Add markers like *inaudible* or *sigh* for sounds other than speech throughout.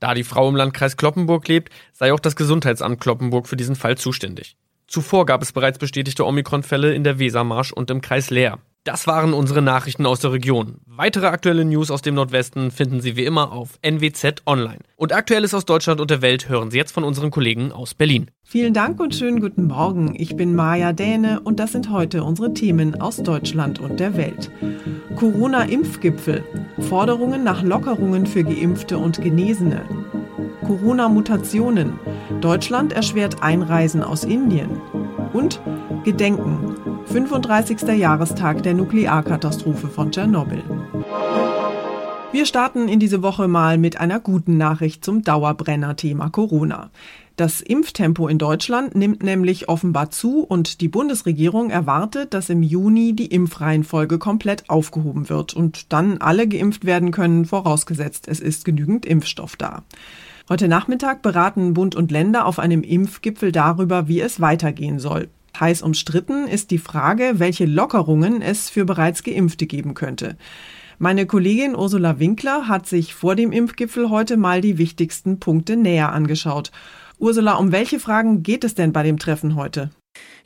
Da die Frau im Landkreis Kloppenburg lebt, sei auch das Gesundheitsamt Kloppenburg für diesen Fall zuständig. Zuvor gab es bereits bestätigte Omikron-Fälle in der Wesermarsch und im Kreis Leer. Das waren unsere Nachrichten aus der Region. Weitere aktuelle News aus dem Nordwesten finden Sie wie immer auf NWZ Online. Und Aktuelles aus Deutschland und der Welt hören Sie jetzt von unseren Kollegen aus Berlin. Vielen Dank und schönen guten Morgen. Ich bin Maja Däne und das sind heute unsere Themen aus Deutschland und der Welt. Corona-Impfgipfel. Forderungen nach Lockerungen für Geimpfte und Genesene. Corona-Mutationen. Deutschland erschwert Einreisen aus Indien. Und Gedenken. 35. Jahrestag der Nuklearkatastrophe von Tschernobyl. Wir starten in diese Woche mal mit einer guten Nachricht zum Dauerbrenner-Thema Corona. Das Impftempo in Deutschland nimmt nämlich offenbar zu und die Bundesregierung erwartet, dass im Juni die Impfreihenfolge komplett aufgehoben wird und dann alle geimpft werden können, vorausgesetzt es ist genügend Impfstoff da. Heute Nachmittag beraten Bund und Länder auf einem Impfgipfel darüber, wie es weitergehen soll. Heiß umstritten ist die Frage, welche Lockerungen es für bereits Geimpfte geben könnte. Meine Kollegin Ursula Winkler hat sich vor dem Impfgipfel heute mal die wichtigsten Punkte näher angeschaut. Ursula, um welche Fragen geht es denn bei dem Treffen heute?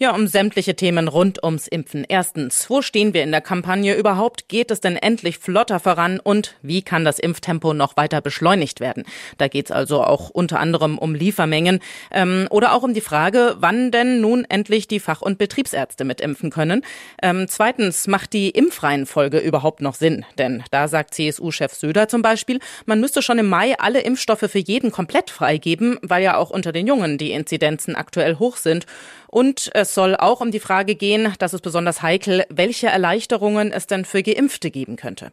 Ja, um sämtliche Themen rund ums Impfen. Erstens, wo stehen wir in der Kampagne überhaupt? Geht es denn endlich flotter voran? Und wie kann das Impftempo noch weiter beschleunigt werden? Da geht es also auch unter anderem um Liefermengen ähm, oder auch um die Frage, wann denn nun endlich die Fach- und Betriebsärzte mitimpfen können. Ähm, zweitens, macht die Impfreihenfolge überhaupt noch Sinn? Denn da sagt CSU-Chef Söder zum Beispiel, man müsste schon im Mai alle Impfstoffe für jeden komplett freigeben, weil ja auch unter den Jungen die Inzidenzen aktuell hoch sind. Und es soll auch um die Frage gehen, das ist besonders heikel, welche Erleichterungen es denn für Geimpfte geben könnte.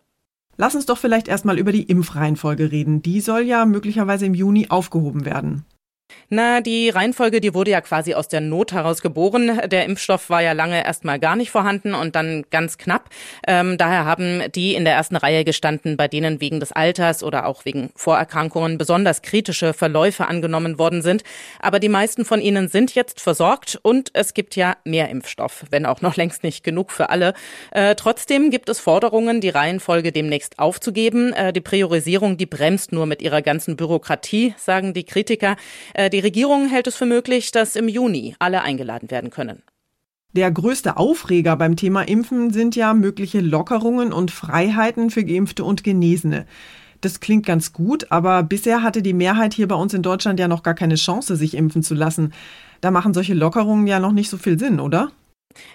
Lass uns doch vielleicht erstmal über die Impfreihenfolge reden. Die soll ja möglicherweise im Juni aufgehoben werden. Na, die Reihenfolge, die wurde ja quasi aus der Not heraus geboren. Der Impfstoff war ja lange erstmal gar nicht vorhanden und dann ganz knapp. Ähm, daher haben die in der ersten Reihe gestanden, bei denen wegen des Alters oder auch wegen Vorerkrankungen besonders kritische Verläufe angenommen worden sind. Aber die meisten von ihnen sind jetzt versorgt und es gibt ja mehr Impfstoff, wenn auch noch längst nicht genug für alle. Äh, trotzdem gibt es Forderungen, die Reihenfolge demnächst aufzugeben. Äh, die Priorisierung, die bremst nur mit ihrer ganzen Bürokratie, sagen die Kritiker. Äh, die Regierung hält es für möglich, dass im Juni alle eingeladen werden können. Der größte Aufreger beim Thema Impfen sind ja mögliche Lockerungen und Freiheiten für Geimpfte und Genesene. Das klingt ganz gut, aber bisher hatte die Mehrheit hier bei uns in Deutschland ja noch gar keine Chance, sich impfen zu lassen. Da machen solche Lockerungen ja noch nicht so viel Sinn, oder?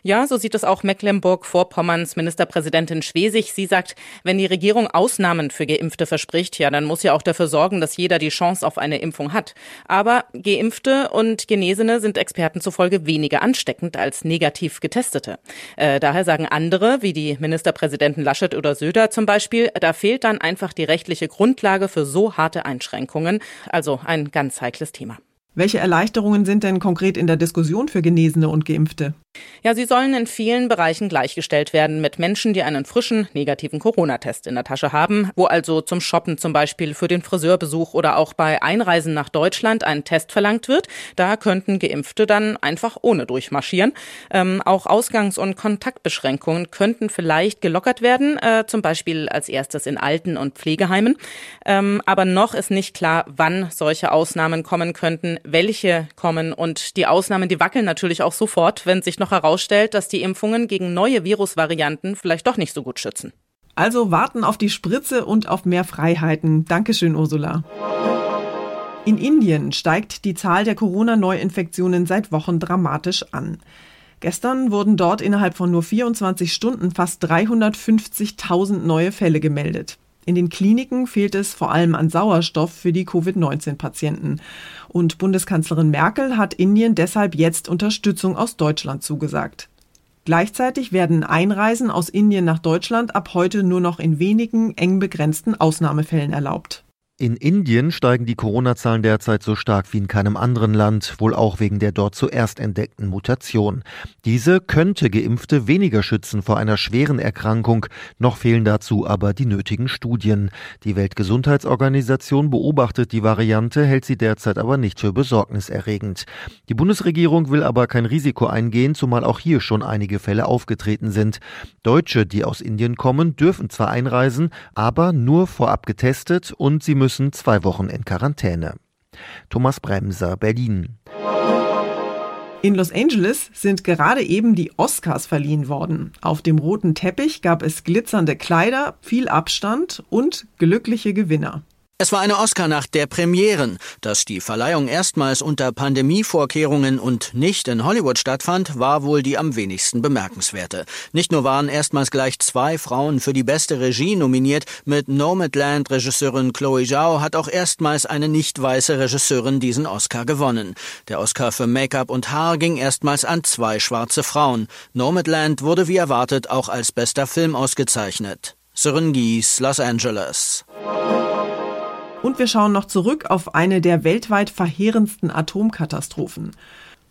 Ja, so sieht es auch Mecklenburg-Vorpommerns Ministerpräsidentin Schwesig. Sie sagt, wenn die Regierung Ausnahmen für Geimpfte verspricht, ja, dann muss sie auch dafür sorgen, dass jeder die Chance auf eine Impfung hat. Aber Geimpfte und Genesene sind Experten zufolge weniger ansteckend als negativ Getestete. Äh, daher sagen andere, wie die Ministerpräsidenten Laschet oder Söder zum Beispiel, da fehlt dann einfach die rechtliche Grundlage für so harte Einschränkungen. Also ein ganz heikles Thema. Welche Erleichterungen sind denn konkret in der Diskussion für Genesene und Geimpfte? Ja, sie sollen in vielen Bereichen gleichgestellt werden mit Menschen, die einen frischen negativen Corona-Test in der Tasche haben, wo also zum Shoppen zum Beispiel für den Friseurbesuch oder auch bei Einreisen nach Deutschland ein Test verlangt wird. Da könnten Geimpfte dann einfach ohne durchmarschieren. Ähm, auch Ausgangs- und Kontaktbeschränkungen könnten vielleicht gelockert werden, äh, zum Beispiel als erstes in Alten- und Pflegeheimen. Ähm, aber noch ist nicht klar, wann solche Ausnahmen kommen könnten, welche kommen und die Ausnahmen, die wackeln natürlich auch sofort, wenn sich noch herausstellt, dass die Impfungen gegen neue Virusvarianten vielleicht doch nicht so gut schützen. Also warten auf die Spritze und auf mehr Freiheiten. Dankeschön, Ursula. In Indien steigt die Zahl der Corona-Neuinfektionen seit Wochen dramatisch an. Gestern wurden dort innerhalb von nur 24 Stunden fast 350.000 neue Fälle gemeldet. In den Kliniken fehlt es vor allem an Sauerstoff für die Covid-19-Patienten. Und Bundeskanzlerin Merkel hat Indien deshalb jetzt Unterstützung aus Deutschland zugesagt. Gleichzeitig werden Einreisen aus Indien nach Deutschland ab heute nur noch in wenigen eng begrenzten Ausnahmefällen erlaubt. In Indien steigen die Corona-Zahlen derzeit so stark wie in keinem anderen Land, wohl auch wegen der dort zuerst entdeckten Mutation. Diese könnte Geimpfte weniger schützen vor einer schweren Erkrankung, noch fehlen dazu aber die nötigen Studien. Die Weltgesundheitsorganisation beobachtet die Variante, hält sie derzeit aber nicht für besorgniserregend. Die Bundesregierung will aber kein Risiko eingehen, zumal auch hier schon einige Fälle aufgetreten sind. Deutsche, die aus Indien kommen, dürfen zwar einreisen, aber nur vorab getestet und sie müssen müssen zwei Wochen in Quarantäne. Thomas Bremser, Berlin. In Los Angeles sind gerade eben die Oscars verliehen worden. Auf dem roten Teppich gab es glitzernde Kleider, viel Abstand und glückliche Gewinner. Es war eine Oscar-Nacht der Premieren. Dass die Verleihung erstmals unter Pandemievorkehrungen und nicht in Hollywood stattfand, war wohl die am wenigsten bemerkenswerte. Nicht nur waren erstmals gleich zwei Frauen für die beste Regie nominiert, mit Nomadland-Regisseurin Chloe Zhao hat auch erstmals eine nicht weiße Regisseurin diesen Oscar gewonnen. Der Oscar für Make-up und Haar ging erstmals an zwei schwarze Frauen. Nomadland wurde wie erwartet auch als bester Film ausgezeichnet. Syringies, Los Angeles. Und wir schauen noch zurück auf eine der weltweit verheerendsten Atomkatastrophen.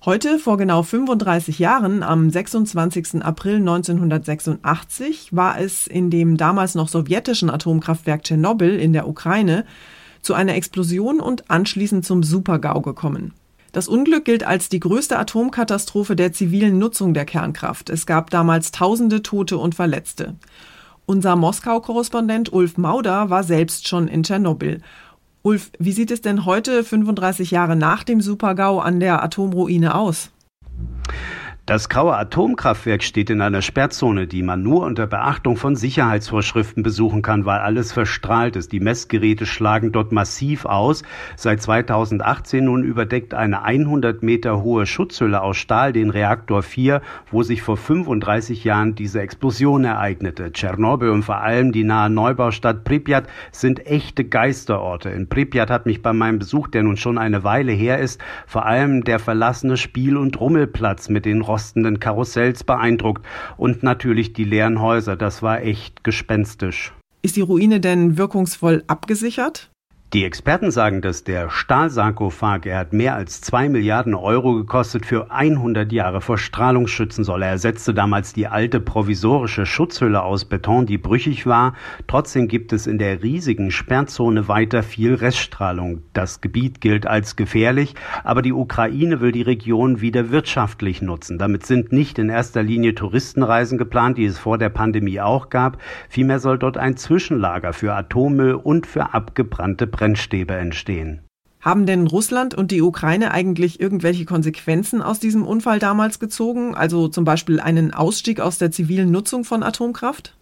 Heute, vor genau 35 Jahren, am 26. April 1986, war es in dem damals noch sowjetischen Atomkraftwerk Tschernobyl in der Ukraine zu einer Explosion und anschließend zum Supergau gekommen. Das Unglück gilt als die größte Atomkatastrophe der zivilen Nutzung der Kernkraft. Es gab damals tausende Tote und Verletzte. Unser Moskau-Korrespondent Ulf Mauder war selbst schon in Tschernobyl. Ulf, wie sieht es denn heute, 35 Jahre nach dem Supergau, an der Atomruine aus? Das graue Atomkraftwerk steht in einer Sperrzone, die man nur unter Beachtung von Sicherheitsvorschriften besuchen kann, weil alles verstrahlt ist. Die Messgeräte schlagen dort massiv aus. Seit 2018 nun überdeckt eine 100 Meter hohe Schutzhülle aus Stahl den Reaktor 4, wo sich vor 35 Jahren diese Explosion ereignete. Tschernobyl und vor allem die nahe Neubaustadt Pripyat sind echte Geisterorte. In Pripyat hat mich bei meinem Besuch, der nun schon eine Weile her ist, vor allem der verlassene Spiel- und Rummelplatz mit den rostenden Karussells beeindruckt und natürlich die leeren Häuser. Das war echt gespenstisch. Ist die Ruine denn wirkungsvoll abgesichert? Die Experten sagen, dass der Stahlsarkophag, er hat mehr als zwei Milliarden Euro gekostet, für 100 Jahre vor Strahlung schützen soll. Er ersetzte damals die alte provisorische Schutzhülle aus Beton, die brüchig war. Trotzdem gibt es in der riesigen Sperrzone weiter viel Reststrahlung. Das Gebiet gilt als gefährlich, aber die Ukraine will die Region wieder wirtschaftlich nutzen. Damit sind nicht in erster Linie Touristenreisen geplant, die es vor der Pandemie auch gab. Vielmehr soll dort ein Zwischenlager für Atommüll und für abgebrannte Brennstäbe entstehen. Haben denn Russland und die Ukraine eigentlich irgendwelche Konsequenzen aus diesem Unfall damals gezogen? Also zum Beispiel einen Ausstieg aus der zivilen Nutzung von Atomkraft?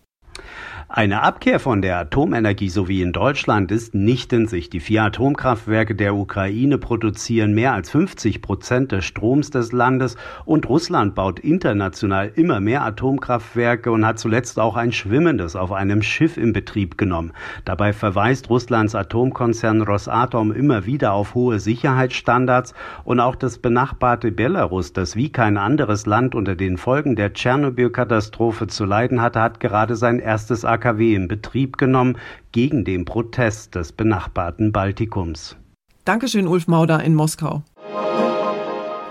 Eine Abkehr von der Atomenergie so wie in Deutschland ist nicht in Sicht. Die vier Atomkraftwerke der Ukraine produzieren mehr als 50 Prozent des Stroms des Landes und Russland baut international immer mehr Atomkraftwerke und hat zuletzt auch ein schwimmendes auf einem Schiff in Betrieb genommen. Dabei verweist Russlands Atomkonzern Rosatom immer wieder auf hohe Sicherheitsstandards und auch das benachbarte Belarus, das wie kein anderes Land unter den Folgen der Tschernobyl-Katastrophe zu leiden hatte, hat gerade sein erstes AKW in Betrieb genommen gegen den Protest des benachbarten Baltikums. Dankeschön, Ulf Mauder in Moskau.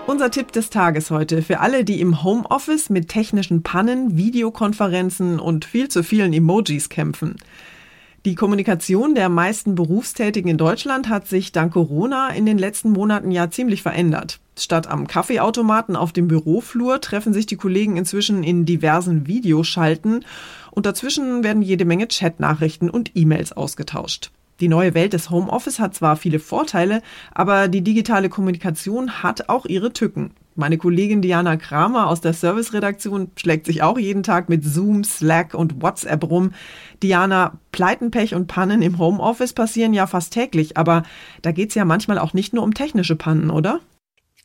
Unser Tipp des Tages heute für alle, die im Homeoffice mit technischen Pannen, Videokonferenzen und viel zu vielen Emojis kämpfen. Die Kommunikation der meisten Berufstätigen in Deutschland hat sich dank Corona in den letzten Monaten ja ziemlich verändert. Statt am Kaffeeautomaten auf dem Büroflur treffen sich die Kollegen inzwischen in diversen Videoschalten und dazwischen werden jede Menge Chatnachrichten und E-Mails ausgetauscht. Die neue Welt des Homeoffice hat zwar viele Vorteile, aber die digitale Kommunikation hat auch ihre Tücken. Meine Kollegin Diana Kramer aus der Serviceredaktion schlägt sich auch jeden Tag mit Zoom, Slack und WhatsApp rum. Diana, Pleiten, Pech und Pannen im Homeoffice passieren ja fast täglich, aber da geht's ja manchmal auch nicht nur um technische Pannen, oder?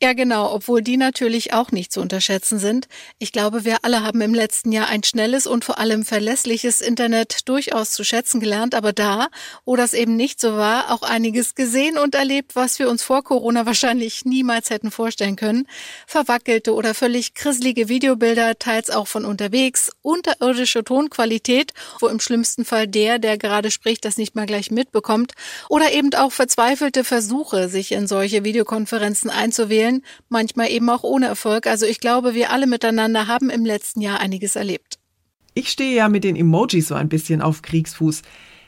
Ja, genau, obwohl die natürlich auch nicht zu unterschätzen sind. Ich glaube, wir alle haben im letzten Jahr ein schnelles und vor allem verlässliches Internet durchaus zu schätzen gelernt, aber da, wo das eben nicht so war, auch einiges gesehen und erlebt, was wir uns vor Corona *laughs* wahrscheinlich niemals hätten vorstellen können. Verwackelte oder völlig krisselige Videobilder, teils auch von unterwegs, unterirdische Tonqualität, wo im schlimmsten Fall der, der gerade spricht, das nicht mal gleich mitbekommt, oder eben auch verzweifelte Versuche, sich in solche Videokonferenzen einzuwählen, Fällen, manchmal eben auch ohne Erfolg. Also ich glaube, wir alle miteinander haben im letzten Jahr einiges erlebt. Ich stehe ja mit den Emojis so ein bisschen auf Kriegsfuß.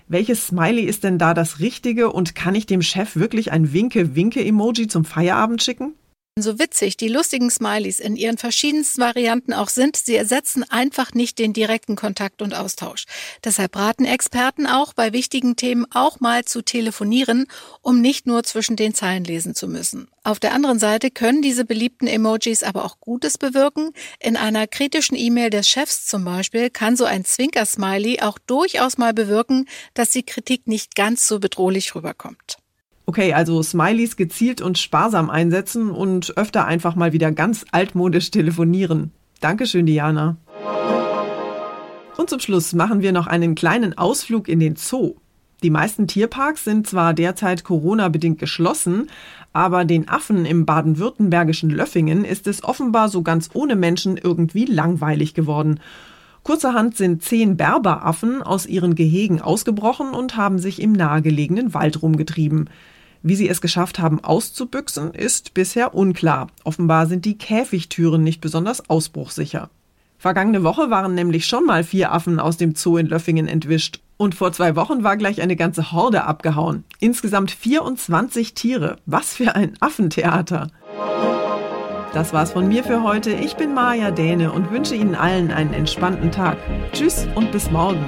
Welches Smiley ist denn da das Richtige und kann ich dem Chef wirklich ein Winke-Winke-Emoji zum Feierabend schicken? So witzig die lustigen Smileys in ihren verschiedensten Varianten auch sind, sie ersetzen einfach nicht den direkten Kontakt und Austausch. Deshalb raten Experten auch, bei wichtigen Themen auch mal zu telefonieren, um nicht nur zwischen den Zeilen lesen zu müssen. Auf der anderen Seite können diese beliebten Emojis aber auch Gutes bewirken. In einer kritischen E-Mail des Chefs zum Beispiel kann so ein Zwinker-Smiley auch durchaus mal bewirken, dass die Kritik nicht ganz so bedrohlich rüberkommt. Okay, also Smileys gezielt und sparsam einsetzen und öfter einfach mal wieder ganz altmodisch telefonieren. Dankeschön, Diana. Und zum Schluss machen wir noch einen kleinen Ausflug in den Zoo. Die meisten Tierparks sind zwar derzeit Corona-bedingt geschlossen, aber den Affen im baden-württembergischen Löffingen ist es offenbar so ganz ohne Menschen irgendwie langweilig geworden. Kurzerhand sind zehn Berberaffen aus ihren Gehegen ausgebrochen und haben sich im nahegelegenen Wald rumgetrieben. Wie sie es geschafft haben, auszubüchsen, ist bisher unklar. Offenbar sind die Käfigtüren nicht besonders ausbruchsicher. Vergangene Woche waren nämlich schon mal vier Affen aus dem Zoo in Löffingen entwischt. Und vor zwei Wochen war gleich eine ganze Horde abgehauen. Insgesamt 24 Tiere. Was für ein Affentheater. Das war's von mir für heute. Ich bin Maja Däne und wünsche Ihnen allen einen entspannten Tag. Tschüss und bis morgen.